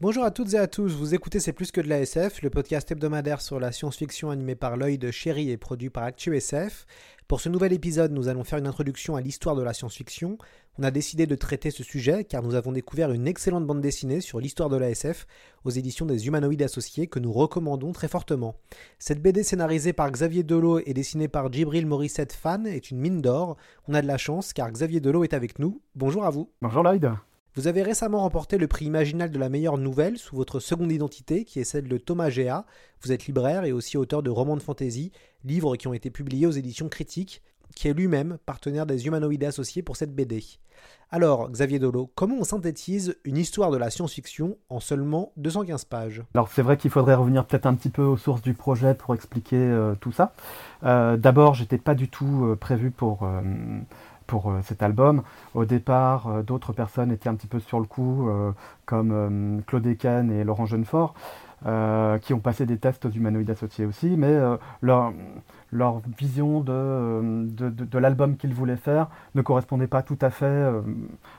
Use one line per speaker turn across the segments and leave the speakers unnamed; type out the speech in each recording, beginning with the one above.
Bonjour à toutes et à tous, vous écoutez C'est plus que de la SF, le podcast hebdomadaire sur la science-fiction animé par l'œil de Chéri et produit par ActuSF. Pour ce nouvel épisode, nous allons faire une introduction à l'histoire de la science-fiction. On a décidé de traiter ce sujet car nous avons découvert une excellente bande dessinée sur l'histoire de la SF aux éditions des Humanoïdes Associés que nous recommandons très fortement. Cette BD scénarisée par Xavier Delot et dessinée par Djibril Morissette Fan est une mine d'or. On a de la chance car Xavier Delot est avec nous. Bonjour à vous.
Bonjour Lloyd.
Vous avez récemment remporté le prix Imaginal de la meilleure nouvelle sous votre seconde identité, qui est celle de Thomas Géa. Vous êtes libraire et aussi auteur de romans de fantasy, livres qui ont été publiés aux éditions critiques, qui est lui-même partenaire des Humanoïdes Associés pour cette BD. Alors, Xavier Dolo, comment on synthétise une histoire de la science-fiction en seulement 215 pages?
Alors c'est vrai qu'il faudrait revenir peut-être un petit peu aux sources du projet pour expliquer euh, tout ça. Euh, D'abord, j'étais pas du tout euh, prévu pour pour euh, cet album. Au départ, euh, d'autres personnes étaient un petit peu sur le coup, euh, comme Claude Eken et Laurent Jeunefort, qui ont passé des tests aux humanoïdes associés aussi, mais leur, vision de, l'album qu'ils voulaient faire ne correspondait pas tout à fait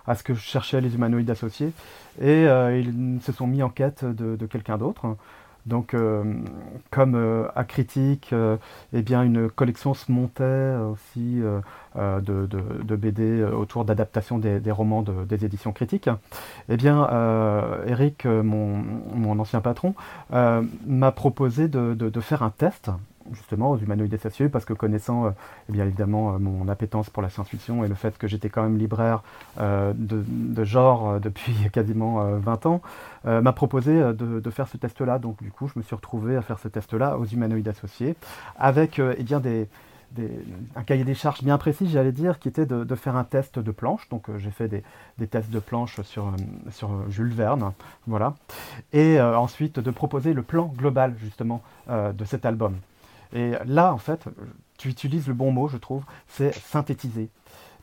à ce que cherchaient les humanoïdes associés, et ils se sont mis en quête de quelqu'un d'autre. Donc, euh, comme euh, à Critique, euh, eh bien, une collection se montait euh, aussi euh, euh, de, BD euh, autour d'adaptation des, romans de- des éditions critiques. Eh bien, euh, Eric, euh, mon, ancien patron, euh, m'a proposé de faire un test justement aux humanoïdes associés parce que connaissant euh, eh bien évidemment euh, mon appétence pour la science-fiction et le fait que j'étais quand même libraire euh, de, genre depuis quasiment euh, 20 ans, m'a proposé de, faire ce test-là. Donc du coup, je me suis retrouvé à faire ce test-là aux humanoïdes associés avec eh bien des, un cahier des charges bien précis, j'allais dire, qui était de, faire un test de planche. Donc j'ai fait des, tests de planche sur, sur Jules Verne, voilà. Et ensuite de proposer le plan global justement de cet album. Et là, en fait, tu utilises le bon mot, je trouve, c'est synthétiser.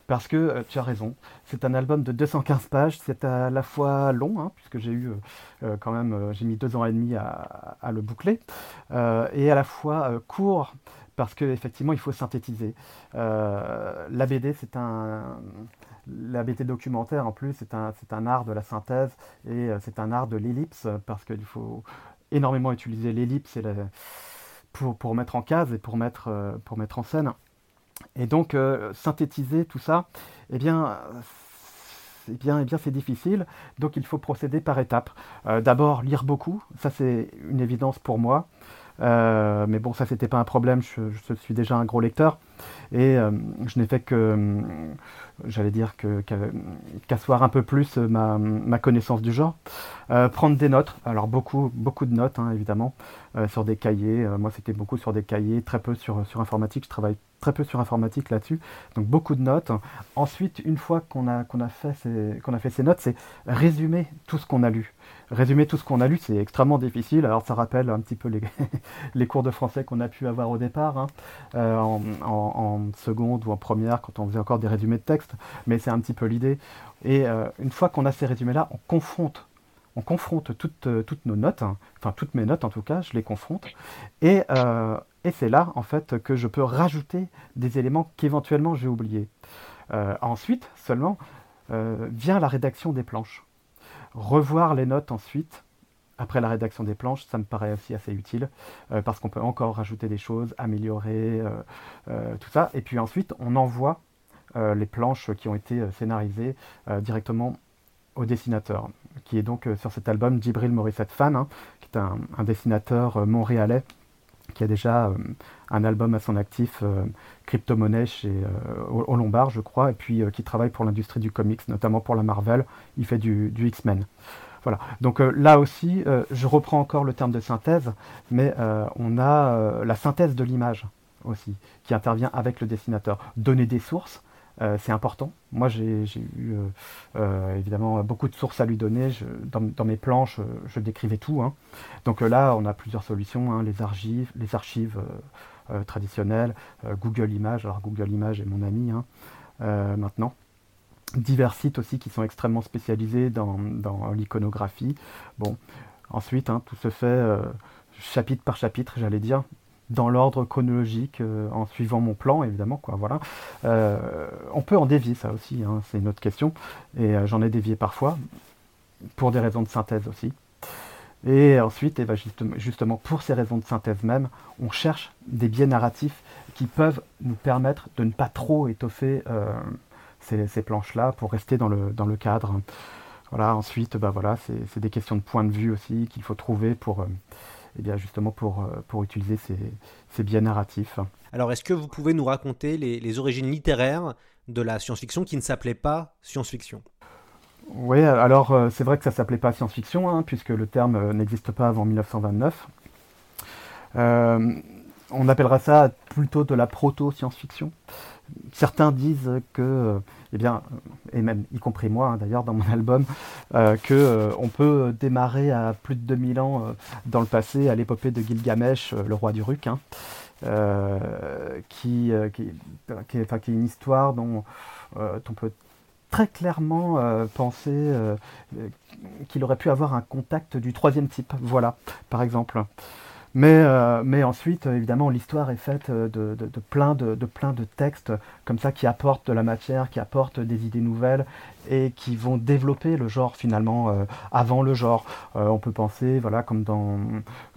Parce que euh, tu as raison, c'est un album de 215 pages, c'est à la fois long, hein, puisque j'ai eu euh, euh, quand même, j'ai mis deux ans et demi à, le boucler, et à la fois court, parce qu'effectivement, il faut synthétiser. La BD, c'est un. La documentaire, en plus, c'est un, un art de la synthèse et c'est un art de l'ellipse, parce qu'il faut énormément utiliser l'ellipse et la- pour, mettre en case et pour mettre, euh, pour mettre en scène. Et donc, euh, synthétiser tout ça, eh eh bien, eh bien, c'est difficile. Donc, il faut procéder par étapes. Euh, D'abord, lire beaucoup. Ça, c'est une évidence pour moi. Euh, mais bon, ça, c'était pas un problème. Je, suis déjà un gros lecteur. Et euh, je n'ai fait que, euh, j'allais dire, qu'asseoir un peu plus ma, connaissance du genre. Prendre des notes. Alors, beaucoup, beaucoup de notes, hein, évidemment, sur des cahiers. Moi, c'était beaucoup sur des cahiers, très peu sur, informatique. Je travaille très peu sur informatique là-dessus. Donc, beaucoup de notes. Ensuite, une fois qu'on a, fait qu'on a fait ces notes, c'est résumer tout ce qu'on a lu. Résumer tout ce qu'on a lu, c'est extrêmement difficile. Alors, ça rappelle un petit peu les, cours de français qu'on a pu avoir au départ, hein, euh, en, seconde ou en première, quand on faisait encore des résumés de texte. Mais c'est un petit peu l'idée. Et euh, une fois qu'on a ces résumés-là, on confronte on confronte toutes, euh, nos notes, hein, enfin toutes mes notes en tout cas, je les confronte, et, c'est là en fait que je peux rajouter des éléments qu'éventuellement j'ai oubliés. Ensuite, seulement, vient la rédaction des planches. Revoir les notes ensuite, après la rédaction des planches, ça me paraît aussi assez utile, euh, parce qu'on peut encore rajouter des choses, améliorer euh, euh, tout ça, et puis ensuite on envoie les planches qui ont été scénarisées directement au dessinateur, qui est donc sur cet album Djibril Morissette Fan, hein, qui est un, dessinateur montréalais qui a déjà euh, un album à son actif, euh, Crypto-monnaie chez euh, au, Lombard, je crois, et puis qui travaille pour l'industrie du comics, notamment pour la Marvel. Il fait du X-Men. Voilà. Donc là aussi, je reprends encore le terme de synthèse, mais on a la synthèse de l'image aussi, qui intervient avec le dessinateur. Donner des sources, euh, c'est important. Moi, j'ai eu euh, euh, évidemment beaucoup de sources à lui donner. dans, mes planches, je, décrivais tout. Hein. Donc là, on a plusieurs solutions hein. les archives, les archives traditionnelles, Google Images. Alors Google Images est mon ami hein, maintenant. Divers sites aussi qui sont extrêmement spécialisés dans, dans l'iconographie. Bon, ensuite, tout se fait chapitre par chapitre, j'allais dire dans l'ordre chronologique, euh, en suivant mon plan, évidemment. Quoi, voilà. Euh, on peut en dévier, ça aussi, hein, c'est une autre question. Et euh, j'en ai dévié parfois, pour des raisons de synthèse aussi. Et ensuite, et eh ben, justement, pour ces raisons de synthèse même, on cherche des biais narratifs qui peuvent nous permettre de ne pas trop étoffer ces, planches-là pour rester dans le, dans le cadre. Voilà, ensuite, bah, voilà, c'est des questions de point de vue aussi qu'il faut trouver pour eh bien justement pour, euh, pour utiliser ces, ces biais narratifs.
Alors est-ce que vous pouvez nous raconter les, origines littéraires de la science-fiction qui ne s'appelait pas science-fiction?
Oui, alors euh, c'est vrai que ça ne s'appelait pas science-fiction, hein, puisque le terme euh, n'existe pas avant 1929. On appellera ça plutôt de la proto-science-fiction. Certains disent que eh bien, et même y compris moi hein, d'ailleurs dans mon album, euh, que euh, peut démarrer à plus de 2000 ans euh, dans le passé à l'épopée de Gilgamesh, le roi du Ruk, hein, qui, est, une histoire dont on peut très clairement penser qu'il aurait pu avoir un contact du troisième type, voilà, par exemple. Mais, euh, mais ensuite, évidemment, l'histoire est faite de, de, plein de, textes comme ça qui apportent de la matière, qui apportent des idées nouvelles et qui vont développer le genre finalement euh, avant le genre. Euh, on peut penser, voilà, comme dans,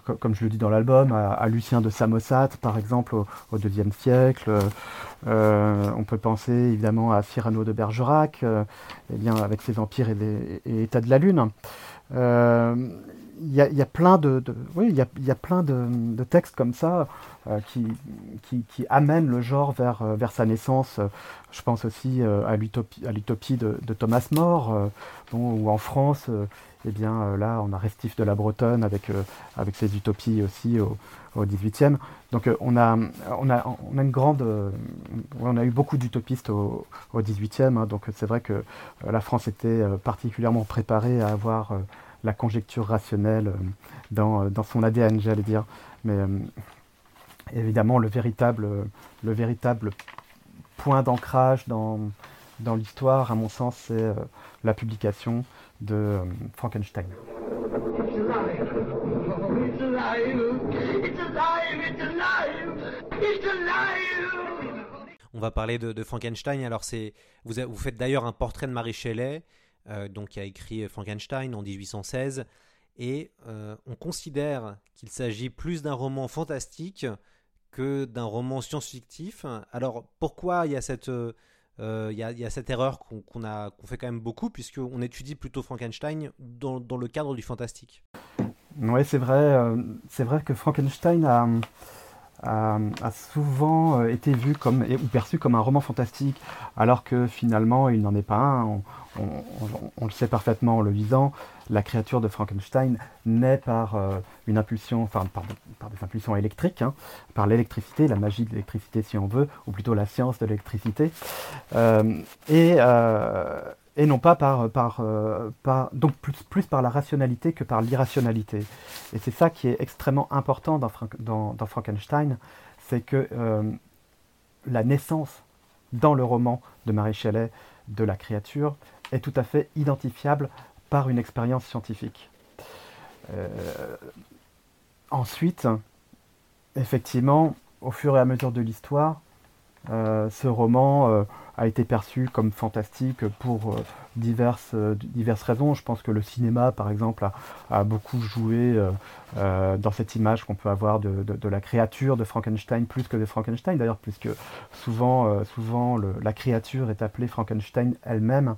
comme je le dis dans l'album, à, Lucien de Samosat, par exemple, au IIe siècle. on peut penser évidemment à Cyrano de Bergerac, eh bien, avec ses empires et, les, États de la Lune il y, a, plein de, oui, il y a, plein de, textes comme ça euh, qui, amènent le genre vers, euh, vers sa naissance. Je pense aussi euh, à l'utopie de, Thomas More, bon, où en France, eh bien, là, on a Restif de la Bretonne avec, avec ses utopies aussi au, au 18e. Donc on, a, on, a, on a une grande... on a eu beaucoup d'utopistes au, au 18e, hein. donc c'est vrai que la France était particulièrement préparée à avoir la conjecture rationnelle euh, dans, euh, dans son ADN, j'allais dire. Mais euh, évidemment, le véritable, le véritable point d'ancrage dans, dans l'histoire, à mon sens, c'est la publication de Frankenstein.
On va parler de, Frankenstein. Alors, c'est vous, vous faites d'ailleurs un portrait de Marie Shelley donc, qui a écrit Frankenstein en 1816. Et euh, on considère qu'il s'agit plus d'un roman fantastique que d'un roman science-fictif. Alors pourquoi il y a cette, euh, il y, a, cette erreur qu'on a fait quand même beaucoup, puisqu'on étudie plutôt Frankenstein dans, dans, le cadre du fantastique?
Oui, c'est vrai, c'est vrai que Frankenstein a, a, souvent été vu comme, ou perçu comme un roman fantastique, alors que finalement il n'en est pas un. On, le sait parfaitement en le lisant, la créature de Frankenstein naît par euh, une impulsion, enfin par, des impulsions électriques, hein, par l'électricité, la magie de l'électricité si on veut, ou plutôt la science de l'électricité, euh, euh, et, non pas par, donc plus, par la rationalité que par l'irrationalité. Et c'est ça qui est extrêmement important dans, Frankenstein, c'est que la naissance dans le roman de Marie Shelley de la créature est tout à fait identifiable par une expérience scientifique. Euh, ensuite, effectivement, au fur et à mesure de l'histoire, euh, ce roman euh, a été perçu comme fantastique pour diverses, diverses raisons. Je pense que le cinéma, par exemple, a, beaucoup joué dans cette image qu'on peut avoir de, la créature de Frankenstein plus que de Frankenstein, d'ailleurs, puisque souvent, souvent la créature est appelée Frankenstein elle-même.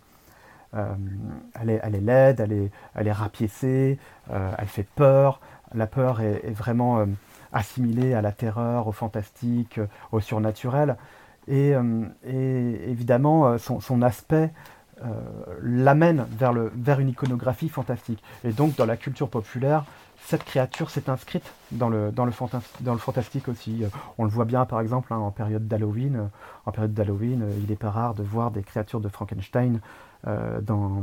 elle, est, elle est laide, elle est, elle est rapiécée, elle fait peur. La peur est vraiment assimilée à la terreur, au fantastique, au surnaturel. Et, euh, évidemment, euh, son, aspect l'amène vers, vers une iconographie fantastique. Et donc dans la culture populaire, cette créature s'est inscrite dans le, dans, le dans le fantastique aussi. On le voit bien par exemple hein, en période d'Halloween. En période d'Halloween, il n'est pas rare de voir des créatures de Frankenstein dans,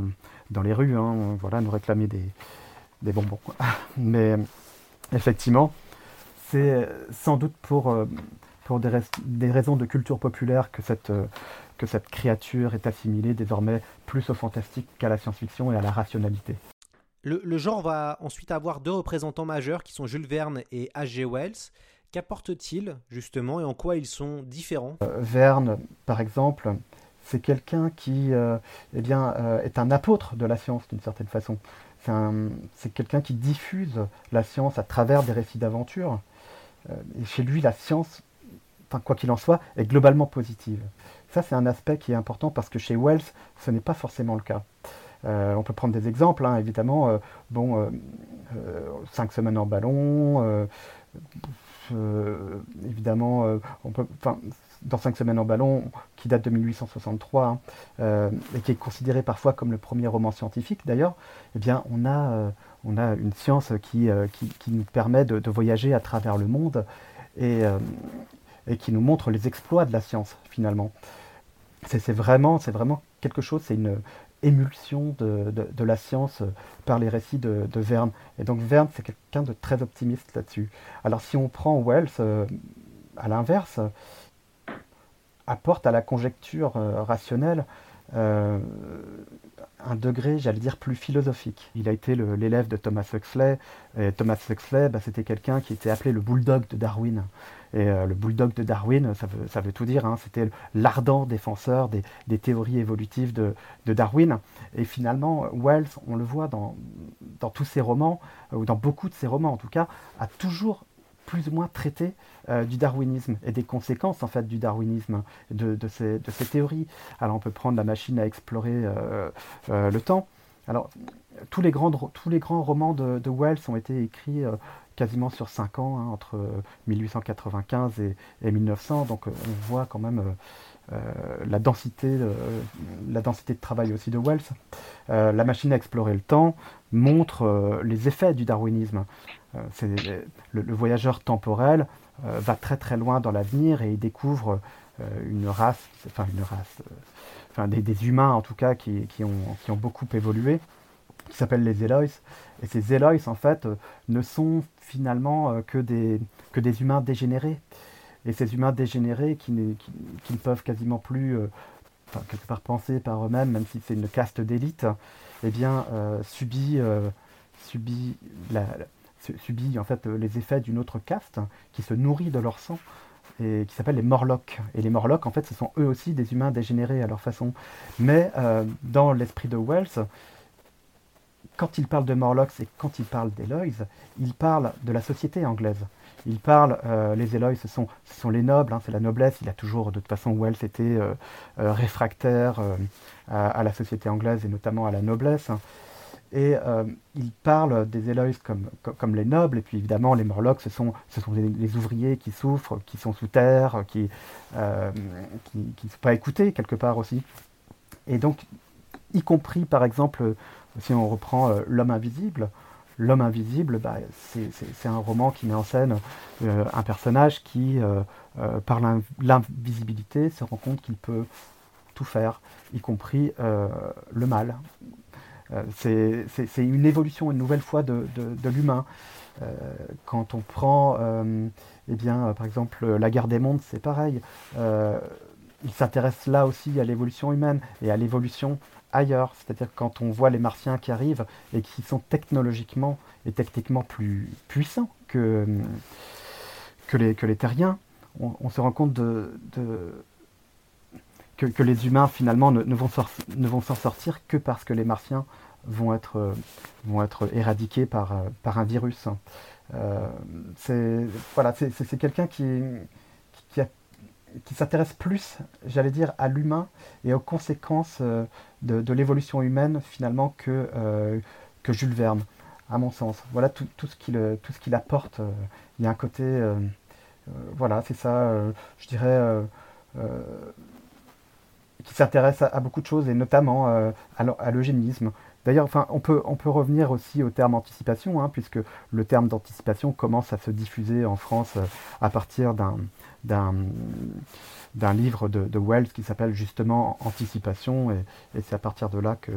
dans les rues, hein, voilà, nous réclamer des, des bonbons. Mais effectivement, c'est sans doute pour, euh, pour des, des, raisons de culture populaire que cette, euh, que cette créature est assimilée désormais plus au fantastique qu'à la science-fiction et à la rationalité.
Le, le, genre va ensuite avoir deux représentants majeurs qui sont Jules Verne et H.G. Wells. Qu'apportent-ils justement et en quoi ils sont différents?
Euh, Verne, par exemple, c'est quelqu'un qui eh bien, est un apôtre de la science d'une certaine façon c'est quelqu'un qui diffuse la science à travers des récits d'aventure. Euh, chez lui, la science, quoi qu'il en soit, est globalement positive. Ça, c'est un aspect qui est important parce que chez Wells, ce n'est pas forcément le cas. Euh, on peut prendre des exemples, hein, évidemment. Euh, bon, cinq semaines en ballon. évidemment, on peut, dans 5 semaines en ballon, qui date de 1863, hein, euh, et qui est considéré parfois comme le premier roman scientifique d'ailleurs, eh bien on a, euh, on a une science qui, euh, nous permet de, voyager à travers le monde et, et, qui nous montre les exploits de la science finalement. C'est vraiment, quelque chose, c'est une émulsion de, de, la science par les récits de, Verne. Et donc Verne, c'est quelqu'un de très optimiste là-dessus. Alors si on prend Wells, à l'inverse, apporte à la conjecture euh, rationnelle euh, un degré, j'allais dire, plus philosophique. Il a été l'élève de Thomas Huxley. Thomas Huxley, bah, c'était quelqu'un qui était appelé le bulldog de Darwin. Et euh, le bulldog de Darwin, ça veut, tout dire, hein, c'était l'ardent défenseur des, théories évolutives de, Darwin. Et finalement, Wells, on le voit dans, dans tous ses romans, ou dans beaucoup de ses romans en tout cas, a toujours plus ou moins traité euh, du darwinisme et des conséquences en fait du darwinisme, de, de, ces, de ces, théories. Alors on peut prendre la machine à explorer euh, euh, le temps. Alors tous les grands, tous les grands romans de, Wells ont été écrits quasiment sur 5 ans, hein, entre 1895 et, et, 1900, donc on voit quand même la, densité, la densité de travail aussi de Wells. la machine à explorer le temps montre les effets du darwinisme. C'est le, voyageur temporel euh, va très très loin dans l'avenir et il découvre euh, une race, enfin une race, euh, enfin des, humains en tout cas qui, qui, ont, qui ont beaucoup évolué, qui s'appellent les Elois. Et ces Elois en fait ne sont finalement que des, que des humains dégénérés. Et ces humains dégénérés qui ne, qui, ne peuvent quasiment plus, enfin, quelque part penser par eux-mêmes, même si c'est une caste d'élite, eh bien, subit, subit la, subit en fait les effets d'une autre caste qui se nourrit de leur sang et qui s'appelle les Morlocks. Et les Morlocks, en fait, ce sont eux aussi des humains dégénérés à leur façon. Mais euh, dans l'esprit de Wells, quand il parle de Morlocks et quand il parle d'Eloys, il parle de la société anglaise. Il parle, euh, les Eloys, ce sont, ce sont les nobles, hein, c'est la noblesse. Il a toujours, de toute façon, Wells était euh, réfractaire à, la société anglaise et notamment à la noblesse. Et euh, il parle des Eloïs comme, comme, les nobles, et puis évidemment les Morlocks, ce sont, ce sont les, ouvriers qui souffrent, qui sont sous terre, qui euh, ne sont pas écoutés quelque part aussi. Et donc, y compris par exemple, si on reprend euh, L'homme invisible, L'homme invisible, bah, c'est un roman qui met en scène un personnage qui, par l'invisibilité, se rend compte qu'il peut tout faire, y compris le mal. Euh, c'est une évolution une nouvelle fois de, l'humain. Euh, quand on prend, euh, eh bien, par exemple, la guerre des mondes, c'est pareil. il s'intéresse là aussi à l'évolution humaine et à l'évolution ailleurs. C'est-à-dire quand on voit les martiens qui arrivent et qui sont technologiquement et techniquement plus puissants que, les terriens, on, se rend compte de, que, les humains finalement ne, ne vont s'en sortir que parce que les martiens vont être, euh, vont être éradiqués par, euh, un virus. Euh, c'est voilà, quelqu'un qui, s'intéresse plus, j'allais dire, à l'humain et aux conséquences de, l'évolution humaine finalement que, que Jules Verne, à mon sens. Voilà tout, tout ce qu'il apporte. Il y a un côté, voilà, c'est ça, je dirais qui s'intéresse à, beaucoup de choses, et notamment à l'eugénisme. D'ailleurs, enfin, on peut, on peut revenir aussi au terme anticipation, hein, puisque le terme d'anticipation commence à se diffuser en France à partir d'un, d'un, livre de, Wells qui s'appelle justement Anticipation, et, c'est à partir de là que,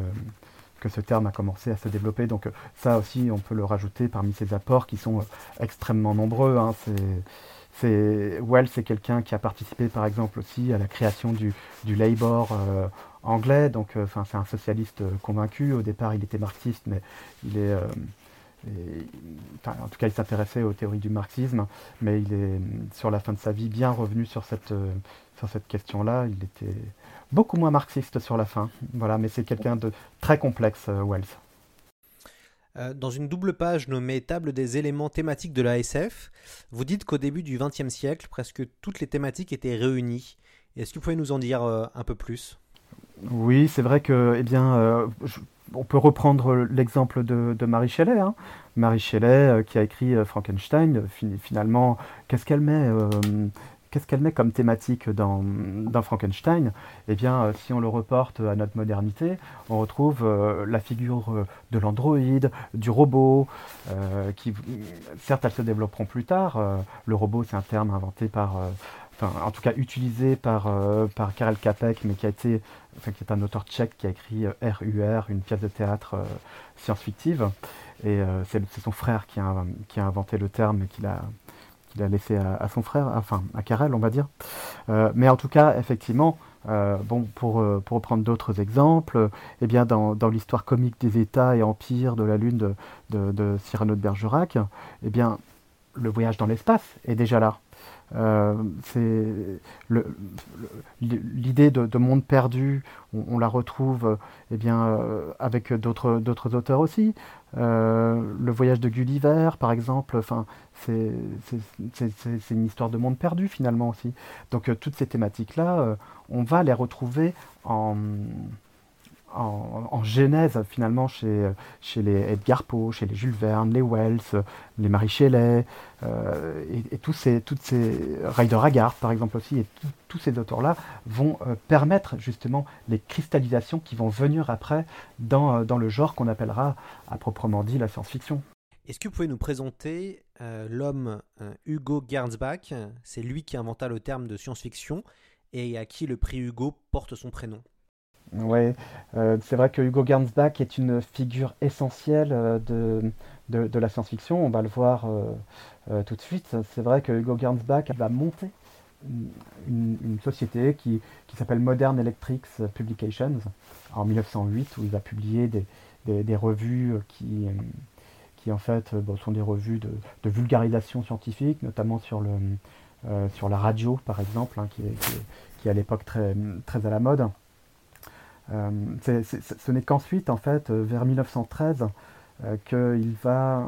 que ce terme a commencé à se développer. Donc ça aussi, on peut le rajouter parmi ces apports qui sont extrêmement nombreux. Hein. Wells, c'est quelqu'un qui a participé par exemple aussi à la création du, du Labour euh, anglais. Donc enfin, c'est un socialiste convaincu. Au départ, il était marxiste, mais il est... Euh, en tout cas, il s'intéressait aux théories du marxisme, mais il est, sur la fin de sa vie, bien revenu sur cette, euh, cette question-là. Il était beaucoup moins marxiste sur la fin. Voilà, mais c'est quelqu'un de très complexe, euh, Wells.
Euh, dans une double page nommée Table des éléments thématiques de la SF, vous dites qu'au début du XXe siècle, presque toutes les thématiques étaient réunies. Est-ce que vous pouvez nous en dire euh, un peu plus?
Oui, c'est vrai que, eh bien, on peut reprendre l'exemple de, Marie Shelley. Hein. Marie Shelley qui a écrit Frankenstein, finalement, qu'est-ce qu'elle met qu'est-ce qu'elle met comme thématique dans, Frankenstein? Eh bien, euh, si on le reporte à notre modernité, on retrouve euh, la figure euh, de l'androïde, du robot, qui, certes, elles se développeront plus tard. le robot, c'est un terme inventé par, enfin, en tout cas utilisé par, par Karel Capek, mais qui a été, enfin, qui est un auteur tchèque qui a écrit RUR, une pièce de théâtre science-fictive. Et c'est son frère qui a, qui a inventé le terme et qui l'a qu'il a laissé à, son frère, enfin à Karel, on va dire. Euh, mais en tout cas, effectivement, euh, bon, pour, euh, pour prendre d'autres exemples, eh bien, dans, dans l'histoire comique des États et empires de la Lune de, de, de Cyrano de Bergerac, eh bien, le voyage dans l'espace est déjà là. Euh, c'est l'idée de, monde perdu, on, la retrouve eh bien, euh, avec d'autres, auteurs aussi. Euh, le voyage de Gulliver, par exemple, c'est, une histoire de monde perdu finalement aussi. Donc toutes ces thématiques-là, on va les retrouver en, en, genèse finalement chez, chez les Edgar Poe, chez les Jules Verne, les Wells, les Marie Shelley, euh, et, tous ces, toutes ces Ryder Haggard par exemple aussi, et tous ces auteurs-là vont euh, permettre justement les cristallisations qui vont venir après dans, euh, dans le genre qu'on appellera à proprement dit la science-fiction.
Est-ce que vous pouvez nous présenter l'homme Hugo Gernsback? C'est lui qui inventa le terme de science-fiction et à qui le prix Hugo porte son prénom.
Oui, euh, c'est vrai que Hugo Gernsback est une figure essentielle euh, de, de, la science-fiction. On va le voir euh, tout de suite. C'est vrai que Hugo Gernsback va monter une, société qui, qui s'appelle Modern Electrics Publications en 1908, où il va publier des, des, revues qui, qui en fait sont des revues de, vulgarisation scientifique, notamment sur, le, sur la radio par exemple, hein, qui, est, qui, à l'époque très, très à la mode. Euh, ce n'est qu'ensuite, en fait, euh, vers 1913, euh, qu'il va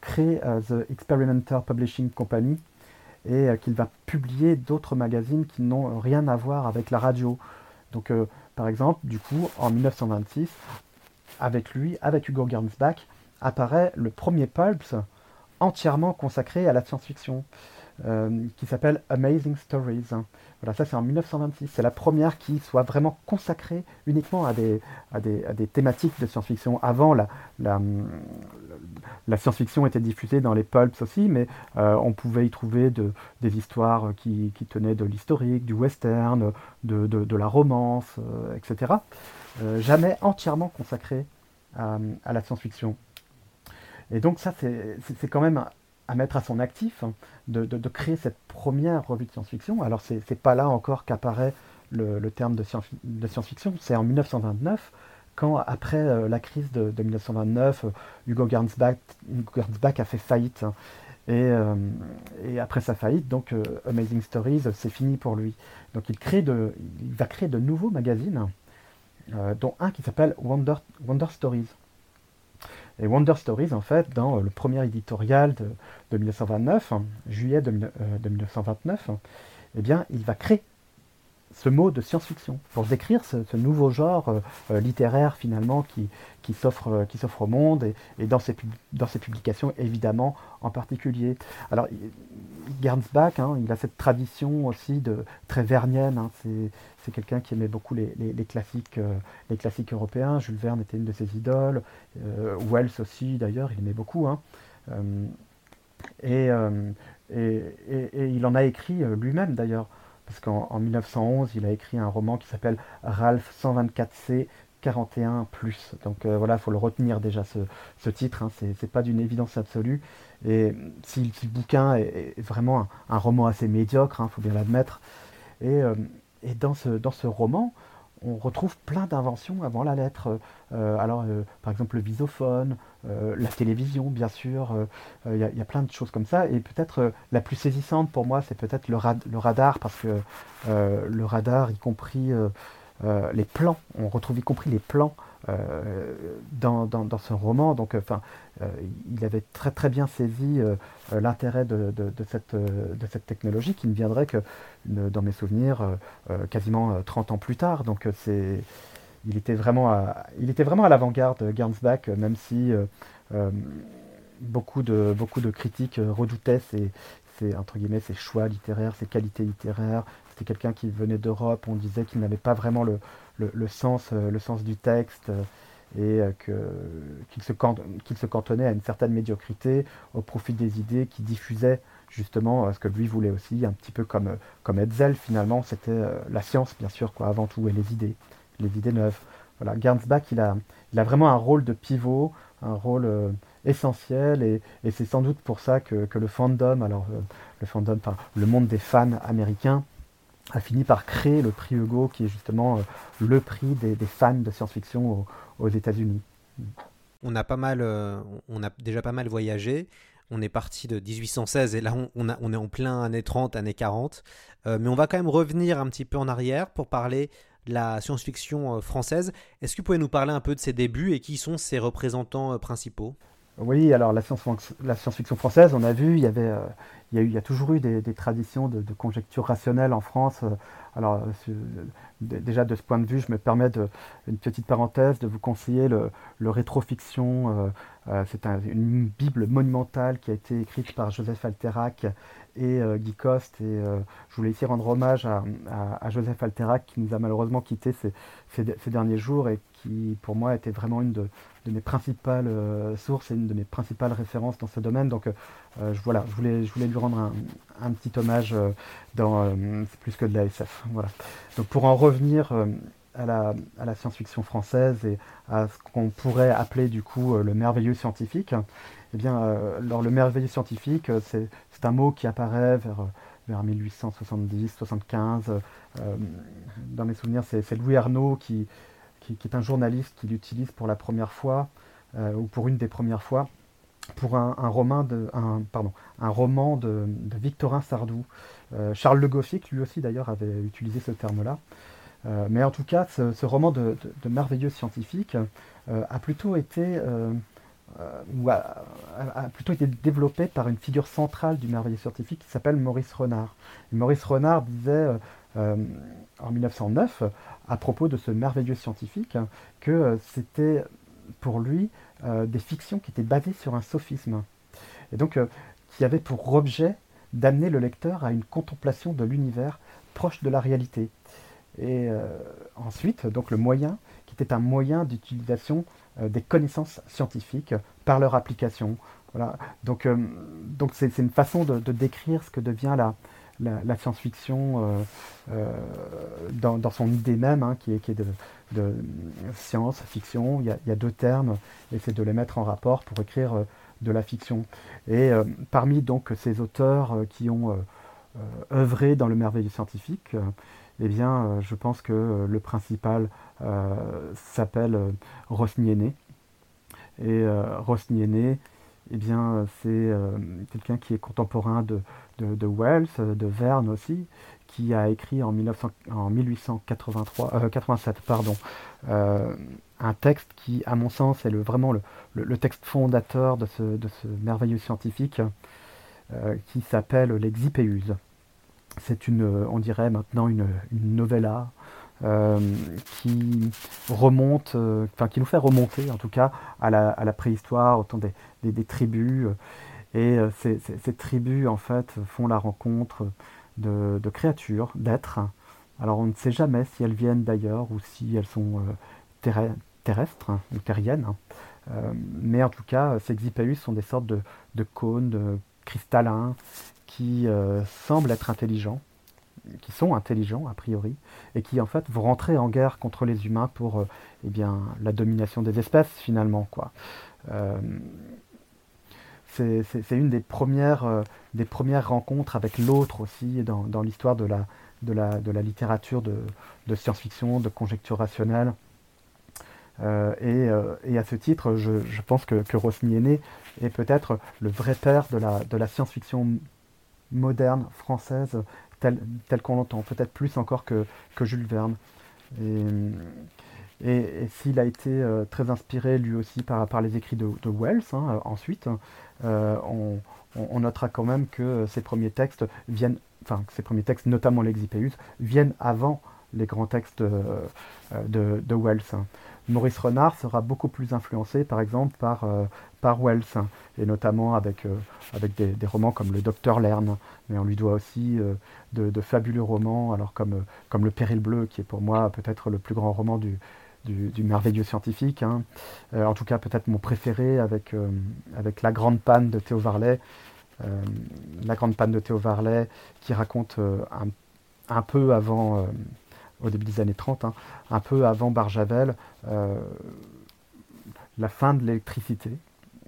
créer The Experimenter Publishing Company et qu'il va publier d'autres magazines qui n'ont rien à voir avec la radio. Donc, par exemple, du coup, en 1926, avec lui, avec Hugo Gernsback, apparaît le premier Pulps entièrement consacré à la science-fiction, qui s'appelle Amazing Stories. Voilà, ça c'est en 1926. C'est la première qui soit vraiment consacrée uniquement à des, à des, à des thématiques de science-fiction. Avant, la, la, science-fiction était diffusée dans les pulps aussi, mais euh, on pouvait y trouver de, des histoires qui, qui tenaient de l'historique, du western, de, de, la romance, euh, etc. Euh, jamais entièrement consacrée à, à la science-fiction. Et donc ça, c'est quand même à mettre à son actif hein, de, créer cette première revue de science-fiction. Alors c'est pas là encore qu'apparaît le, terme de, science-fiction, c'est en 1929 quand après euh, la crise de, 1929, euh, Hugo Gernsback, a fait faillite. Hein. Euh, et, après sa faillite, donc Amazing Stories, c'est fini pour lui. Donc il, crée de, il va créer de nouveaux magazines, dont un qui s'appelle Wonder, Wonder Stories. Et Wonder Stories, en fait, dans le premier éditorial de, 1929, juillet de, 1929, euh, eh bien, il va créer ce mot de science-fiction pour décrire ce, nouveau genre euh, euh, littéraire finalement qui, qui s'offre qui s'offre au monde et, dans, ses, dans publications évidemment en particulier. Alors Gernsback, hein, il a cette tradition aussi de très vernienne. Hein. c'est quelqu'un qui aimait beaucoup les, classiques, les classiques européens. Jules Verne était une de ses idoles. Wells aussi, d'ailleurs, il aimait beaucoup. Hein. Et, et, il en a écrit lui-même, d'ailleurs parce qu'en 1911, il a écrit un roman qui s'appelle Ralph 124C 41 plus. Donc euh, voilà, il faut le retenir déjà ce, titre, hein, c'est pas d'une évidence absolue. Et si, le bouquin est, vraiment un, roman assez médiocre, il hein, faut bien l'admettre. Et, euh, dans, ce, dans ce roman, on retrouve plein d'inventions avant la lettre. Euh, alors, par exemple, le visophone, la télévision, bien sûr, il y, a plein de choses comme ça. Et peut-être la plus saisissante pour moi, c'est peut-être le, radar, parce que le radar, y compris euh, les plans, on retrouve y compris les plans euh, dans, dans, ce roman. Donc, euh, enfin, il avait très très bien saisi l'intérêt de, cette, de cette technologie qui ne viendrait que, dans mes souvenirs, quasiment 30 ans plus tard. Donc, il était vraiment à, il était vraiment à l'avant-garde, Gernsback, même si beaucoup de, beaucoup de critiques redoutaient ses, entre guillemets, ses choix littéraires, ses qualités littéraires, c'était quelqu'un qui venait d'Europe, on disait qu'il n'avait pas vraiment le, sens, euh, le sens du texte euh, et euh, qu'il se, se, cantonnait à une certaine médiocrité au profit des idées qui diffusaient justement ce que lui voulait aussi, un petit peu comme, comme Hetzel finalement, c'était la science bien sûr, quoi, avant tout, et les idées, les idées neuves. Voilà, Gernsback, il a, il a vraiment un rôle de pivot, un rôle essentiel, et, c'est sans doute pour ça que, le fandom, alors le fandom, le monde des fans américains, a fini par créer le prix Hugo, qui est justement euh, le prix des, fans de science-fiction aux, États-Unis.
Euh, on a déjà pas mal voyagé. On est parti de 1816 et là on, est en plein années 30, années 40. Euh, mais on va quand même revenir un petit peu en arrière pour parler de la science-fiction française. Est-ce que vous pouvez nous parler un peu de ses débuts et qui sont ses représentants principaux?
Oui, alors la science-fiction française, on a vu, il y avait il y a, toujours eu des, traditions de, conjecture rationnelle en France. Euh, alors, euh, déjà de ce point de vue, je me permets de, une petite parenthèse de vous conseiller le, rétrofiction. Euh, c'est une bible monumentale qui a été écrite par Joseph Alterac et Guy Coste. Et je voulais ici rendre hommage à, Joseph Alterac qui nous a malheureusement quittés ces, derniers jours et qui, pour moi, était vraiment une de, mes principales sources et une de mes principales références dans ce domaine. Donc, euh, je, voilà, je voulais, je voulais lui rendre un, petit hommage euh, dans euh, plus que de la SF. Voilà. Donc pour en revenir à la, science-fiction française et à ce qu'on pourrait appeler du coup le merveilleux scientifique, eh bien, alors, le merveilleux scientifique, c'est un mot qui apparaît vers, vers 1870-75. dans mes souvenirs, c'est Louis Arnaud qui, est un journaliste qui l'utilise pour la première fois, ou pour une des premières fois, pour un, roman de, pardon, un roman de, Victorin Sardou. Euh, Charles Le Goffik, lui aussi d'ailleurs, avait utilisé ce terme-là. Euh, mais en tout cas, ce, roman de, merveilleux scientifique euh, a plutôt été ou a, plutôt été développé par une figure centrale du merveilleux scientifique qui s'appelle Maurice Renard. Maurice Renard disait en 1909 à propos de ce merveilleux scientifique que c'était pour lui euh, des fictions qui étaient basées sur un sophisme, et donc euh, qui avaient pour objet d'amener le lecteur à une contemplation de l'univers proche de la réalité. Et euh, ensuite, donc le moyen, qui était un moyen d'utilisation des connaissances scientifiques par leur application. Voilà. Donc, donc c'est, une façon de, décrire ce que devient la, la, science-fiction dans, son idée même, hein, qui est, qui est de, de science, fiction. Il y, a, deux termes et c'est de les mettre en rapport pour écrire euh, de la fiction. Et euh, parmi donc ces auteurs euh, qui ont œuvré dans le merveilleux scientifique, eh bien, je pense que le principal s'appelle Rosniene. Et Rosniene, eh bien, c'est quelqu'un qui est contemporain de, Wells, de Verne aussi, qui a écrit en, 1883, 87 euh, pardon, euh, un texte qui, à mon sens, est vraiment le, texte fondateur de ce, merveilleux scientifique euh, qui s'appelle l'Exipéuse. C'est une, on dirait maintenant une, novella qui remonte, enfin qui nous fait remonter en tout cas à la, préhistoire, au temps des, tribus. Et ces, tribus, en fait, font la rencontre de, de créatures, d'êtres. Alors on ne sait jamais si elles viennent d'ailleurs ou si elles sont terrestres ou terriennes. mais en tout cas, ces Xipéus sont des sortes de, de cônes cristallins qui semblent être intelligents qui sont intelligents a priori, et qui en fait vont rentrer en guerre contre les humains pour euh, eh bien, la domination des espèces finalement. Quoi. Euh, c'est une des premières, euh, des premières rencontres avec l'autre aussi dans, dans l'histoire de la, de, la, de la littérature de, de science-fiction, de conjecture rationnelle. et, et, à ce titre, je, je pense que, que Rosny est peut-être le vrai père de la, de la science-fiction moderne française tel, qu'on l'entend, peut-être plus encore que, Jules Verne. Et, s'il a été euh, très inspiré lui aussi par, par les écrits de, Wells, hein, euh, ensuite, euh, on, notera quand même que ses premiers textes viennent, enfin ses premiers textes, notamment l'Exipéus, viennent avant les grands textes de, de Wells. Maurice Renard sera beaucoup plus influencé, par exemple, par, par Wells, et notamment avec, euh, des, romans comme Le Docteur Lerne. Mais on lui doit aussi euh, de, fabuleux romans, alors comme, Le Péril Bleu, qui est pour moi peut-être le plus grand roman du, merveilleux scientifique. Hein. en tout cas, peut-être mon préféré avec, La Grande Panne de Théo Varlet. la Grande Panne de Théo qui raconte un, peu avant au début des années 30, hein, un peu avant Barjavel, euh, la fin de l'électricité.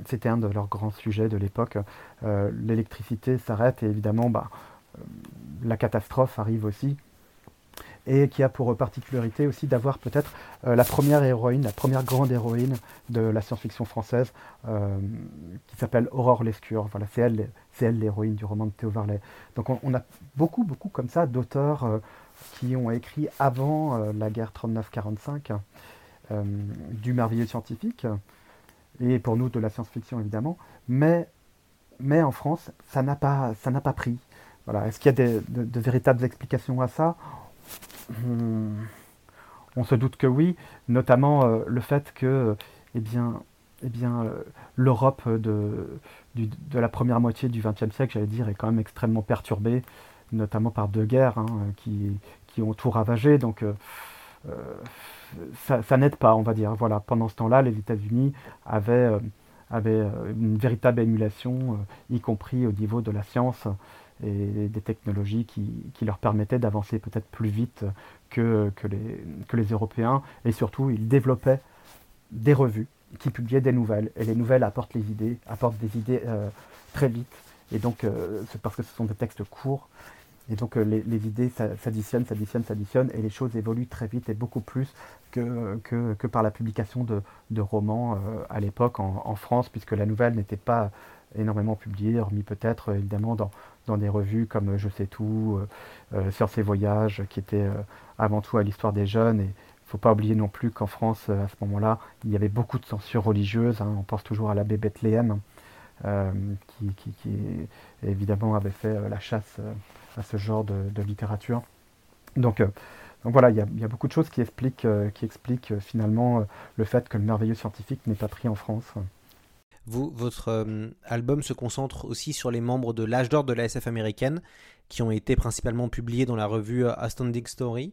C'était un de leurs grands sujets de l'époque. Euh, l'électricité s'arrête et évidemment, bah, euh, la catastrophe arrive aussi. Et qui a pour particularité aussi d'avoir peut-être la première héroïne, la première grande héroïne de la science-fiction française, qui s'appelle Aurore Lescure. Voilà, c'est elle, elle l'héroïne du roman de Théo Varlet. Donc on, a beaucoup, beaucoup comme ça d'auteurs qui ont écrit avant euh, la guerre 39-45 euh, du merveilleux scientifique, et pour nous de la science-fiction évidemment, mais, mais en France, ça n'a pas, pas pris. Voilà. Est-ce qu'il y a de, véritables explications à ça? Hmm. On se doute que oui, notamment euh, le fait que eh bien, eh bien, l'Europe de, de la première moitié du XXe siècle, j'allais dire, est quand même extrêmement perturbée notamment par deux guerres hein, qui, qui, ont tout ravagé. Donc euh, euh, ça, n'aide pas, on va dire. Voilà, pendant ce temps-là, les États-Unis avaient, euh, une véritable émulation, y compris au niveau de la science et des technologies qui, qui leur permettaient d'avancer peut-être plus vite que, que, les, que les Européens. Et surtout, ils développaient des revues qui publiaient des nouvelles. Et les nouvelles apportent les idées, apportent des idées très vite. Et donc, c'est parce que ce sont des textes courts et donc euh, les, idées s'additionnent, s'additionnent, s'additionnent, et les choses évoluent très vite et beaucoup plus que, que, par la publication de, de romans euh, à l'époque en, France, puisque la nouvelle n'était pas énormément publiée, hormis peut-être évidemment dans, dans, des revues comme Je sais tout, euh, Sciences et Voyages, qui étaient avant tout à l'histoire des jeunes. Et il ne faut pas oublier non plus qu'en France, à ce moment-là, il y avait beaucoup de censure religieuse. Hein. on pense toujours à l'abbé Bethléem, qui, évidemment avait fait la chasse à ce genre de, littérature. Donc, euh, donc voilà, il y, a beaucoup de choses qui expliquent, euh, qui expliquent euh, finalement le fait que le merveilleux scientifique n'est pas pris en France.
Vous, votre album se concentre aussi sur les membres de l'âge d'or de la SF américaine, qui ont été principalement publiés dans la revue Astounding Story.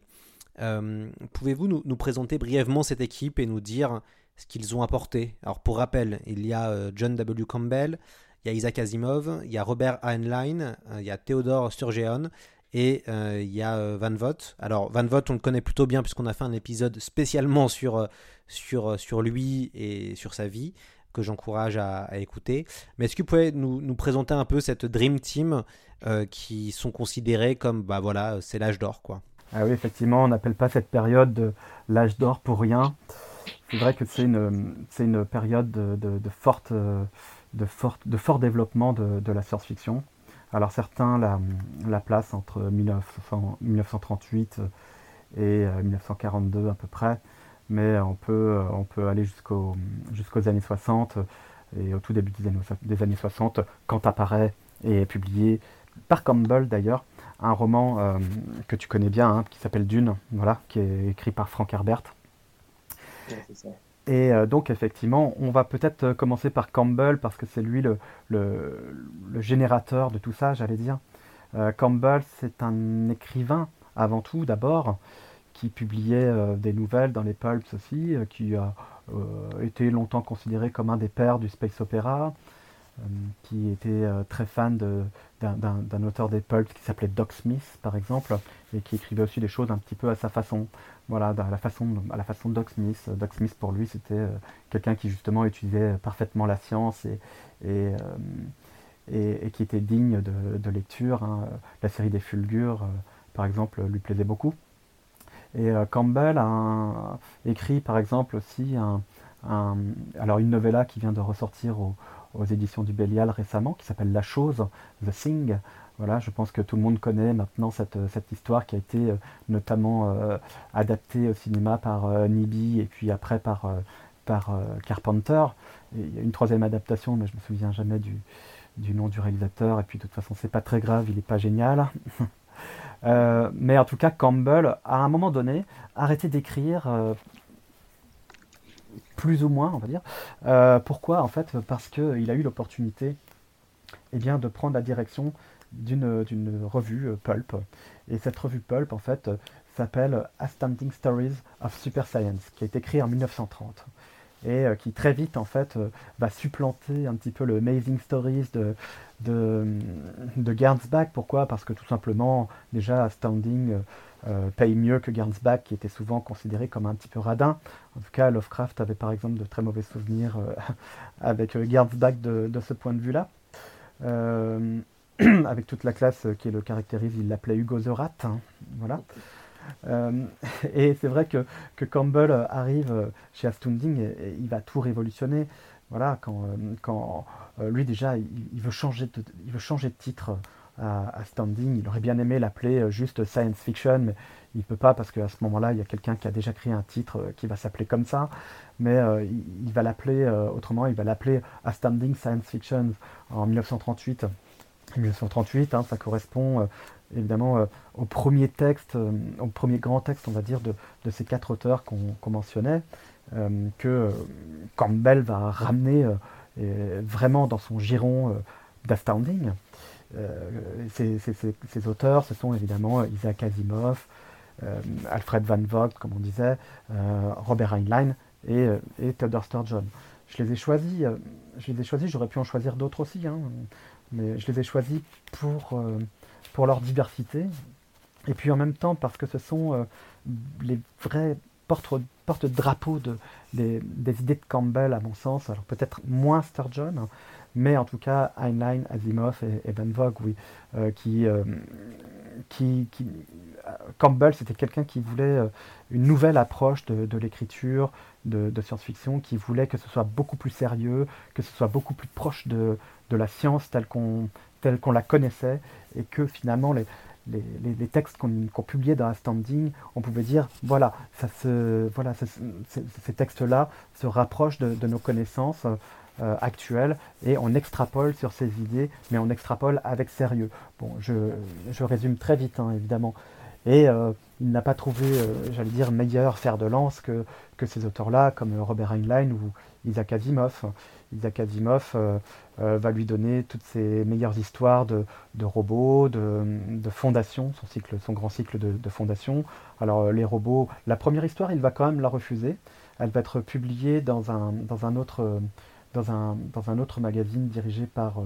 Pouvez-vous nous, nous, présenter brièvement cette équipe et nous dire ce qu'ils ont apporté? Alors pour rappel, il y a John W. Campbell, il y a Isaac Asimov, il y a Robert Heinlein, euh, il y a Théodore Sturgeon et euh, il y a euh, Van Vogt. Alors Van Vogt, on le connaît plutôt bien puisqu'on a fait un épisode spécialement sur, sur, sur lui et sur sa vie que j'encourage à, écouter. Mais est-ce que vous pouvez nous, nous, présenter un peu cette Dream Team qui sont considérés comme, bah voilà, c'est l'âge d'or, quoi?
Ah oui, effectivement, on n'appelle pas cette période de l'âge d'or pour rien. C'est vrai que c'est une, une période de, de forte de fort, développement de, la science-fiction. Alors certains la, la placent entre 1938 et 1942 euh, à peu près, mais on peut, on peut aller jusqu'aux années 60 et au tout début des années, des années 60 quand apparaît et est publié par Campbell d'ailleurs un roman euh, que tu connais bien hein, qui s'appelle Dune, voilà, qui est écrit par Frank Herbert. Et donc effectivement, on va peut-être commencer par Campbell parce que c'est lui le, générateur de tout ça, j'allais dire. Campbell, c'est un écrivain avant tout, d'abord, qui publiait des nouvelles dans les pulps aussi, qui a été longtemps considéré comme un des pères du space opéra. Euh, qui était euh, très fan d'un auteur des pulps qui s'appelait Doc Smith, par exemple, et qui écrivait aussi des choses un petit peu à sa façon. Voilà, à la façon, à la façon de Doc Smith. Doc Smith, pour lui, c'était euh, quelqu'un qui, justement, utilisait parfaitement la science et, et, et, qui était digne de, lecture. Hein. La série des Fulgures, par exemple, lui plaisait beaucoup. Et Campbell a écrit, par exemple, aussi un, alors une novella qui vient de ressortir au, aux éditions du Bélial récemment, qui s'appelle La Chose, The Thing. Voilà, je pense que tout le monde connaît maintenant cette, cette histoire qui a été euh, notamment euh, adaptée au cinéma par euh, Nibi et puis après par, par Carpenter. il y a une troisième adaptation, mais je ne me souviens jamais du, du nom du réalisateur. Et puis de toute façon, c'est pas très grave, il n'est pas génial. mais en tout cas, Campbell, à un moment donné, arrêté d'écrire plus ou moins, on va dire. Euh, pourquoi En fait, parce qu'il a eu l'opportunité eh de prendre la direction d'une revue euh, Pulp. Et cette revue Pulp, en fait, s'appelle Astounding Stories of Super Science, qui a été écrit en 1930 et euh, qui très vite en fait va supplanter un petit peu le Amazing Stories de, de, de. Pourquoi? Parce que tout simplement, déjà, Astounding euh, paye mieux que Gernsback, qui était souvent considéré comme un petit peu radin. En tout cas, Lovecraft avait par exemple de très mauvais souvenirs euh, avec euh, Gernsback de, ce point de vue-là. avec toute la classe qui le caractérise, il l'appelait Hugo the. Hein, voilà. et c'est vrai que, que, Campbell arrive chez Astounding et, il va tout révolutionner. Voilà, quand, quand lui déjà, il, veut changer il veut changer de titre à, Standing. Il aurait bien aimé l'appeler euh, juste Science Fiction, mais il ne peut pas parce qu'à ce moment-là, il y a quelqu'un qui a déjà créé un titre euh, qui va s'appeler comme ça. Mais euh, il, va l'appeler autrement, il va l'appeler Astounding Science Fiction en 1938. 1938, hein, ça correspond évidemment au premier texte, au premier grand texte, on va dire, de, ces quatre auteurs qu'on mentionnait, que Campbell va ramener vraiment dans son giron d'Astounding. Euh, ces, auteurs, ce sont évidemment Isaac Asimov, euh, Alfred Van Vogt, comme on disait, euh, Robert Heinlein et, et, Theodore Sturgeon. Je les ai choisis, je les ai choisis, j'aurais pu en choisir d'autres aussi, hein, mais je les ai choisis pour, pour leur diversité, et puis en même temps parce que ce sont les vrais porte-drapeaux de, des, idées de Campbell, à mon sens. Alors peut-être moins Sturgeon, hein, mais en tout cas Heinlein, Asimov et, Van Vogt, oui, euh, euh, qui, qui, euh, Campbell, c'était quelqu'un qui voulait une nouvelle approche de, l'écriture, de, science-fiction, qui voulait que ce soit beaucoup plus sérieux, que ce soit beaucoup plus proche de, la science telle qu'on la connaissait, et que finalement les, les, textes qu'on publiait dans Standing, on pouvait dire voilà, ça se, voilà ces textes-là se rapprochent de, nos connaissances. Euh, actuelle et on extrapole sur ces idées, mais on extrapole avec sérieux. Bon, je, résume très vite, hein, évidemment. Et euh, il n'a pas trouvé, euh, j'allais dire, meilleur fer de lance que, que ces auteurs-là, comme Robert Heinlein ou Isaac Asimov. Isaac Asimov va lui donner toutes ses meilleures histoires de, robots, de, de fondation, son, grand cycle de, de fondation. Alors les robots, la première histoire, il va quand même la refuser. Elle va être publiée dans un, autre magazine dirigé par euh,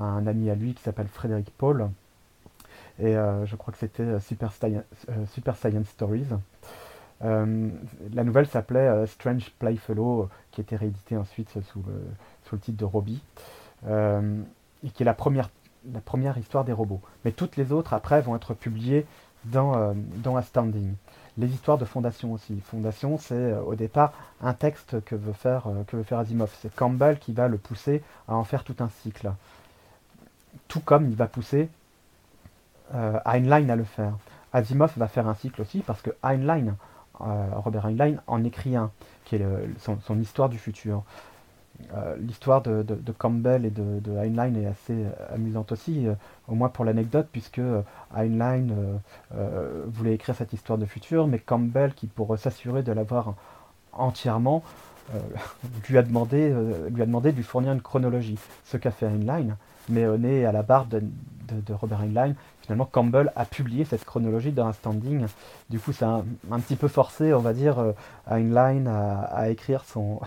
un ami à lui qui s'appelle Frédéric Paul. Et euh, je crois que c'était euh, Super, Science Stories. La nouvelle s'appelait Strange Playfellow, qui était réédité ensuite sous le, sous le titre de Robbie, et qui est la première, la première histoire des robots. Mais toutes les autres, après, vont être publiées dans, dans Astounding les histoires de Fondation aussi. Fondation, c'est euh, au départ un texte que veut faire, euh, que veut faire Asimov. C'est Campbell qui va le pousser à en faire tout un cycle. Tout comme il va pousser euh, Heinlein à le faire. Asimov va faire un cycle aussi parce que Heinlein, Robert Heinlein, en écrit un, qui est son, histoire du futur. Euh, l'histoire de, Campbell et de, Heinlein est assez euh, amusante aussi, euh, au moins pour l'anecdote, puisque Heinlein voulait écrire cette histoire de futur, mais Campbell, qui pour s'assurer de l'avoir entièrement, lui, a demandé, de lui fournir une chronologie, ce qu'a fait Heinlein, mais né à la barre de, de Robert Heinlein, finalement Campbell a publié cette chronologie dans un standing. Du coup, c'est un, petit peu forcé, on va dire, euh, Heinlein à, à écrire son,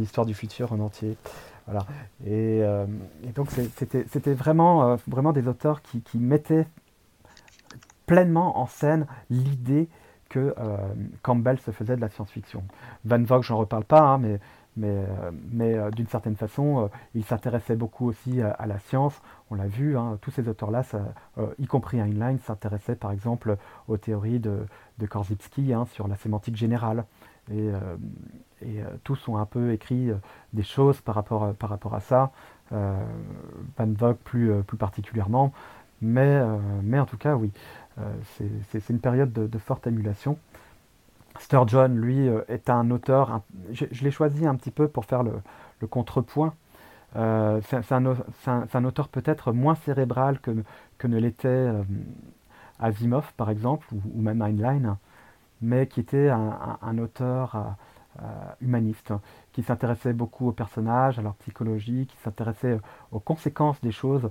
histoire du futur en entier. Voilà. Et, euh, donc, c'était vraiment, euh, vraiment des auteurs qui, qui, mettaient pleinement en scène l'idée que Campbell se faisait de la science-fiction. Van Vogt, j'en reparle pas, hein, mais mais, euh, mais euh, d'une certaine façon, euh, il s'intéressait beaucoup aussi à, la science. On l'a vu, hein, tous ces auteurs-là, y compris Heinlein, s'intéressaient par exemple aux théories de, de Korzybski hein, sur la sémantique générale. Et, tous ont un peu écrit des choses par rapport, par rapport à ça, Van Vogt plus, plus particulièrement. Mais, mais en tout cas, oui, c'est une période de, de forte émulation. Sturgeon, lui, euh, est un auteur, je, l'ai choisi un petit peu pour faire le, contrepoint. Euh, c'est un, auteur peut-être moins cérébral que, ne l'était euh, Asimov, par exemple, ou, même Heinlein, mais qui était un, auteur humaniste, qui s'intéressait beaucoup aux personnages, à leur psychologie, qui s'intéressait aux conséquences des choses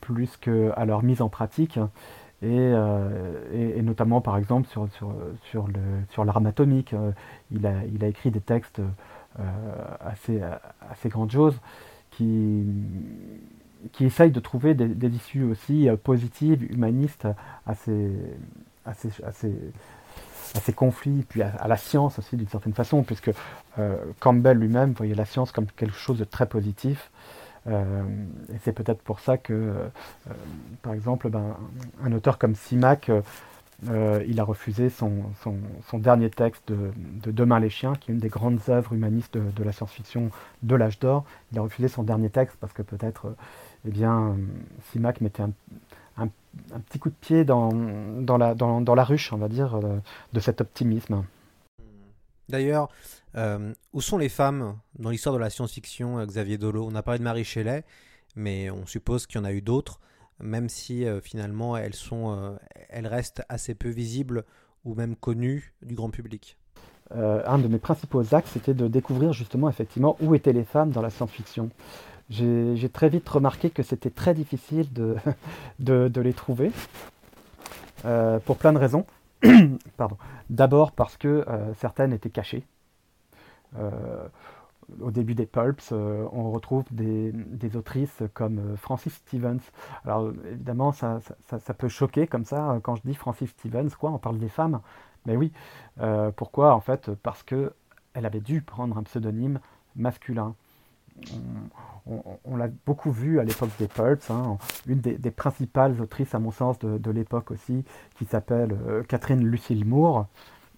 plus qu'à leur mise en pratique. Euh, et, notamment par exemple sur, sur, sur, sur l'arme atomique. Euh, il, a, il a écrit des textes euh, assez, grandioses qui, qui essayent de trouver des, issues aussi positives, humanistes à ces conflits, puis à, la science aussi d'une certaine façon, puisque Campbell lui-même voyait la science comme quelque chose de très positif. Euh, et c'est peut-être pour ça que, euh, par exemple, ben, un auteur comme Simac, euh, il a refusé son, dernier texte de, Demain les chiens, qui est une des grandes œuvres humanistes de, la science-fiction de l'âge d'or. Il a refusé son dernier texte parce que peut-être, eh bien, Simac mettait un, petit coup de pied dans, la, dans la ruche, on va dire, de cet optimisme.
D'ailleurs, euh, où sont les femmes dans l'histoire de la science-fiction, euh, Xavier Dolo On a parlé de Marie Shelley, mais on suppose qu'il y en a eu d'autres, même si euh, finalement elles, sont, elles restent assez peu visibles ou même connues du grand public.
un de mes principaux axes, c'était de découvrir justement effectivement où étaient les femmes dans la science-fiction. J'ai très vite remarqué que c'était très difficile de, de, les trouver, pour plein de raisons. D'abord parce que certaines étaient cachées. Euh, au début des pulps, euh, on retrouve des, autrices comme euh, Francis Stevens. Alors évidemment, ça, peut choquer comme ça quand je dis Francis Stevens, quoi, on parle des femmes. Mais oui, pourquoi En fait, parce que elle avait dû prendre un pseudonyme masculin. On, l'a beaucoup vu à l'époque des pulps. Hein. Une des, principales autrices, à mon sens, de, l'époque aussi, qui s'appelle Catherine Lucille Moore,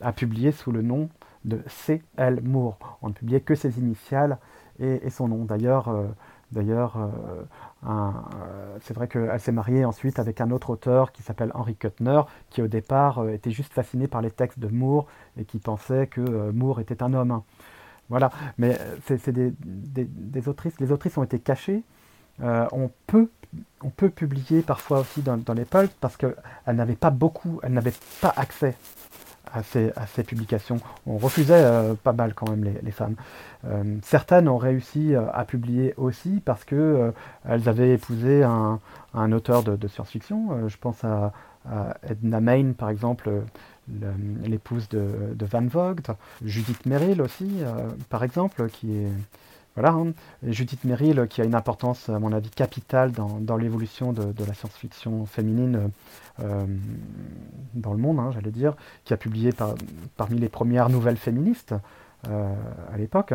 a publié sous le nom de C.L. Moore. On ne publiait que ses initiales et, son nom. D'ailleurs, euh, d'ailleurs euh, euh, c'est vrai qu'elle s'est mariée ensuite avec un autre auteur qui s'appelle Henry Kuttner, qui au départ était juste fasciné par les textes de Moore et qui pensait que Moore était un homme. Voilà, mais c'est des, des, autrices. Les autrices ont été cachées. on, peut, on peut publier parfois aussi dans, les pulps parce qu'elles n'avaient pas beaucoup, elles n'avaient pas accès à ces, publications. On refusait euh, pas mal quand même les, femmes. Euh, certaines ont réussi euh, à publier aussi parce que elles avaient épousé un, auteur de, science-fiction. je pense à, Edna Main par exemple, l'épouse de, Van Vogt. Judith Merrill aussi, par exemple, qui est voilà, hein. Judith Merrill, qui a une importance, à mon avis, capitale dans, l'évolution de, la science-fiction féminine euh, dans le monde, hein, j'allais dire, qui a publié parmi les premières nouvelles féministes euh, à l'époque.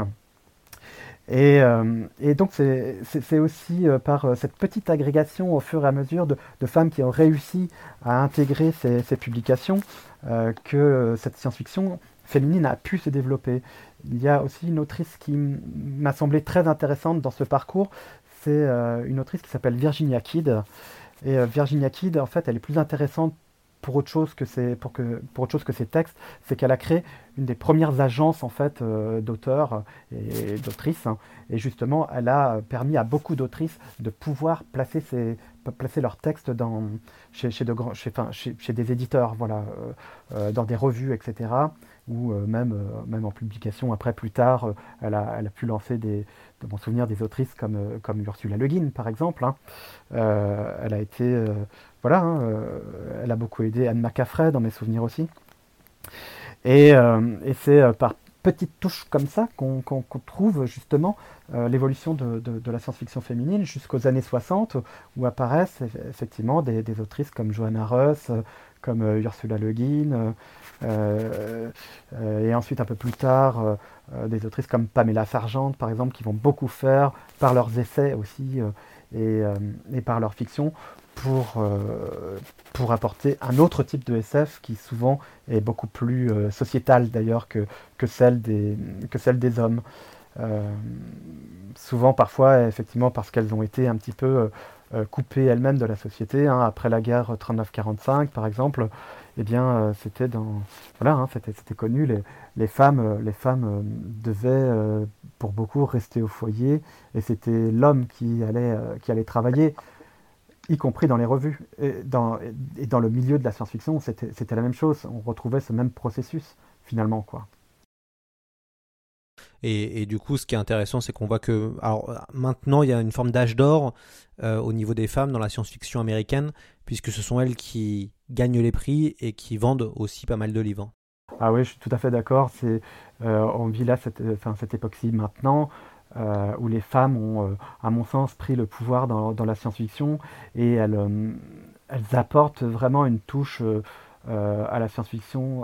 Et, euh, donc c'est aussi par cette petite agrégation au fur et à mesure de, femmes qui ont réussi à intégrer ces publications que cette science-fiction féminine a pu se développer. Il y a aussi une autrice qui m'a semblé très intéressante dans ce parcours, c'est euh, une autrice qui s'appelle Virginia Kidd. Et euh, Virginia Kidd, en fait, elle est plus intéressante pour autre chose que ses, pour que, pour autre chose que ses textes, c'est qu'elle a créé une des premières agences en fait euh, d'auteurs et, d'autrices. Hein. et justement, elle a permis à beaucoup d'autrices de pouvoir placer, ses, placer leurs textes dans, chez, chez, de chez, chez, des éditeurs, voilà, dans des revues, etc. ou même, même en publication après, plus tard, elle, a, elle a pu lancer des, de mon souvenir, des autrices comme, comme Ursula Le Guin, par exemple. Hein. elle a été, voilà, hein, elle a beaucoup aidé Anne McCaffrey dans mes souvenirs aussi. Et, c'est par petites touches comme ça qu'on trouve justement euh, l'évolution de, la science-fiction féminine jusqu'aux années 60 où apparaissent effectivement des, autrices comme Johanna Russ, comme euh, Ursula Le Guin, euh, et ensuite un peu plus tard des autrices comme Pamela Sargent par exemple qui vont beaucoup faire par leurs essais aussi et, et, par leur fiction pour, euh, pour apporter un autre type de SF qui souvent est beaucoup plus euh, sociétal d'ailleurs que, que, celle des, que celle des hommes. Euh, souvent parfois effectivement parce qu'elles ont été un petit peu coupées elles-mêmes de la société. Hein. après la guerre 39-45 par exemple, eh bien c'était dans voilà hein, c'était, connu les, femmes les femmes devaient pour beaucoup rester au foyer et c'était l'homme qui allait travailler y compris dans les revues. Et dans, et dans le milieu de la science-fiction, c'était la même chose. On retrouvait ce même processus, finalement. quoi.
Et, du coup, ce qui est intéressant, c'est qu'on voit que alors, maintenant, il y a une forme d'âge d'or euh, au niveau des femmes dans la science-fiction américaine, puisque ce sont elles qui gagnent les prix et qui vendent aussi pas mal de livres.
Ah oui, je suis tout à fait d'accord. Euh, on vit là cette, enfin, cette époque-ci maintenant. Euh, où les femmes ont, euh, à mon sens, pris le pouvoir dans, la science-fiction et elles, euh, elles, apportent vraiment une touche à la science-fiction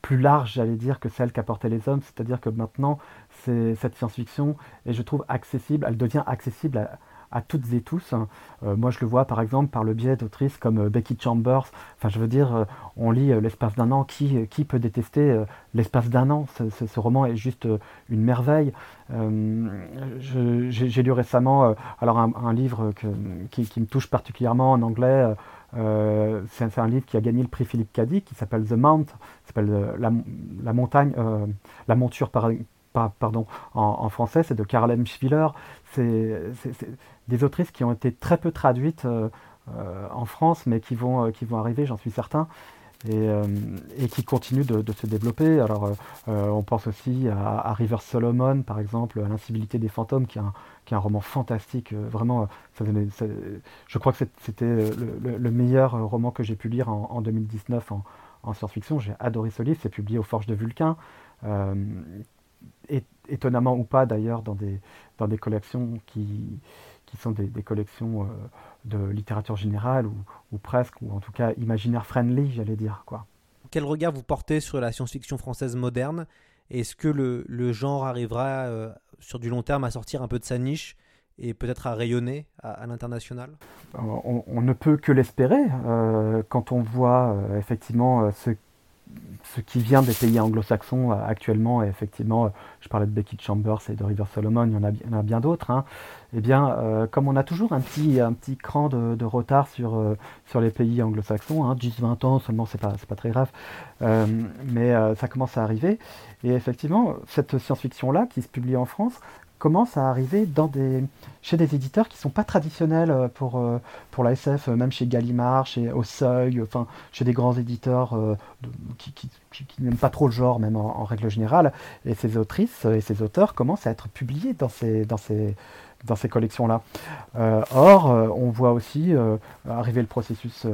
plus large, j'allais dire, que celle qu'apportaient les hommes. C'est-à-dire que maintenant, cette science-fiction est, je trouve, accessible, elle devient accessible à, toutes et tous. Hein. Euh, moi, je le vois par exemple par le biais d'autrices comme euh, Becky Chambers. Enfin, je veux dire, euh, on lit l'espace d'un an. Qui, qui peut détester l'espace d'un an? Ce, roman est juste une merveille. J'ai lu récemment alors un, livre qui, me touche particulièrement en anglais. c'est un livre qui a gagné le prix Philippe Cady, qui s'appelle The Mount, s'appelle la, montagne, la monture par, pardon, en, français, c'est de Karl Schwiller. C'est des autrices qui ont été très peu traduites euh, euh, en France, mais qui vont, euh, qui arriver, j'en suis certain. Et, qui continuent de, se développer. Alors, on pense aussi à, River Solomon, par exemple, à L'incivilité des fantômes, qui est un, qui est un roman fantastique. vraiment, je crois que c'était le, meilleur roman que j'ai pu lire en, 2019 en, en science-fiction. J'ai adoré ce livre. C'est publié aux Forges de Vulcain étonnamment ou pas d'ailleurs, dans des, dans des collections qui, qui sont des, collections euh, de littérature générale ou, ou, presque, ou en tout cas imaginaire friendly, j'allais dire. quoi.
Quel regard vous portez sur la science-fiction française moderne? Est-ce que le, le, genre arrivera euh, sur du long terme à sortir un peu de sa niche et peut-être à rayonner à, l'international?
On, on, ne peut que l'espérer euh, quand on voit effectivement ce ce qui vient des pays anglo-saxons euh, actuellement, et effectivement, euh, je parlais de Becky Chambers et de River Solomon, il y en a, bien d'autres, hein, eh bien, euh, comme on a toujours un petit, cran de, retard sur, les pays anglo-saxons, hein, 10-20 ans seulement, c'est pas, pas très grave, mais ça commence à arriver. Et effectivement, cette science-fiction-là, qui se publie en France, commence à arriver dans des, chez des éditeurs qui ne sont pas traditionnels euh, pour, euh, pour la SF, euh, même chez Gallimard, chez Au Seuil, enfin, chez des grands éditeurs qui, qui, n'aiment pas trop le genre, même en, règle générale. Et ces autrices et ces auteurs commencent à être publiés dans ces, dans ces, dans ces collections-là. or, on voit aussi arriver le processus,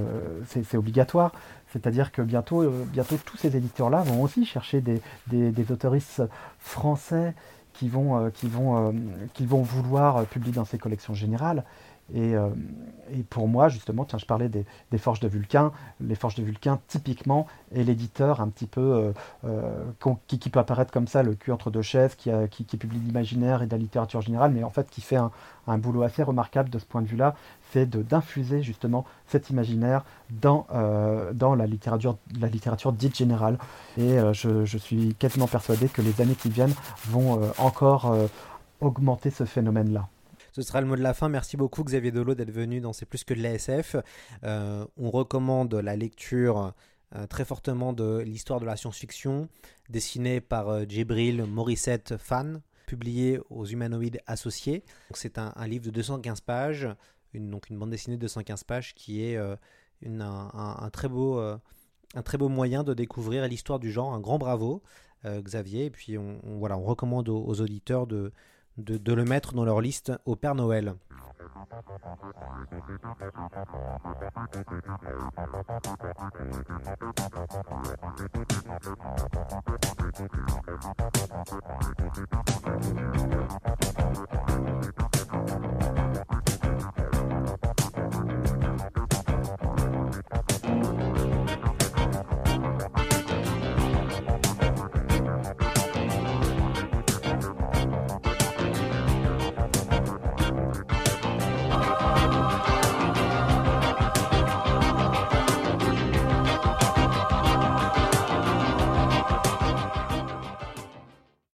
c'est obligatoire, c'est-à-dire que bientôt, bientôt tous ces éditeurs-là vont aussi chercher des, des, des français euh, euh, qui vont vouloir euh, publier dans ces collections générales. Et, et, pour moi, justement, tiens, je parlais des, Forges de Vulcain. Les Forges de Vulcain, typiquement, est l'éditeur un petit peu qui, qui, peut apparaître comme ça, le cul entre deux chaises, qui, qui, qui publie l'imaginaire et de la littérature générale, mais en fait qui fait un, boulot assez remarquable de ce point de vue-là, c'est d'infuser justement cet imaginaire dans, euh, la, littérature, la littérature dite générale. Et euh, je, suis quasiment persuadé que les années qui viennent vont euh, encore augmenter ce phénomène-là.
Ce sera le mot de la fin. Merci beaucoup Xavier Delo d'être venu dans C'est plus que de l'ASF. Euh, on recommande la lecture euh, très fortement de l'histoire de la science-fiction, dessinée par euh, Morissette Fan, publiée aux Humanoïdes Associés. C'est un, livre de 215 pages, une, donc une bande dessinée de 215 pages qui est euh, un, très beau, moyen de découvrir l'histoire du genre. Un grand bravo Xavier. Et puis on, voilà, on recommande aux auditeurs de de, le mettre dans leur liste au Père Noël.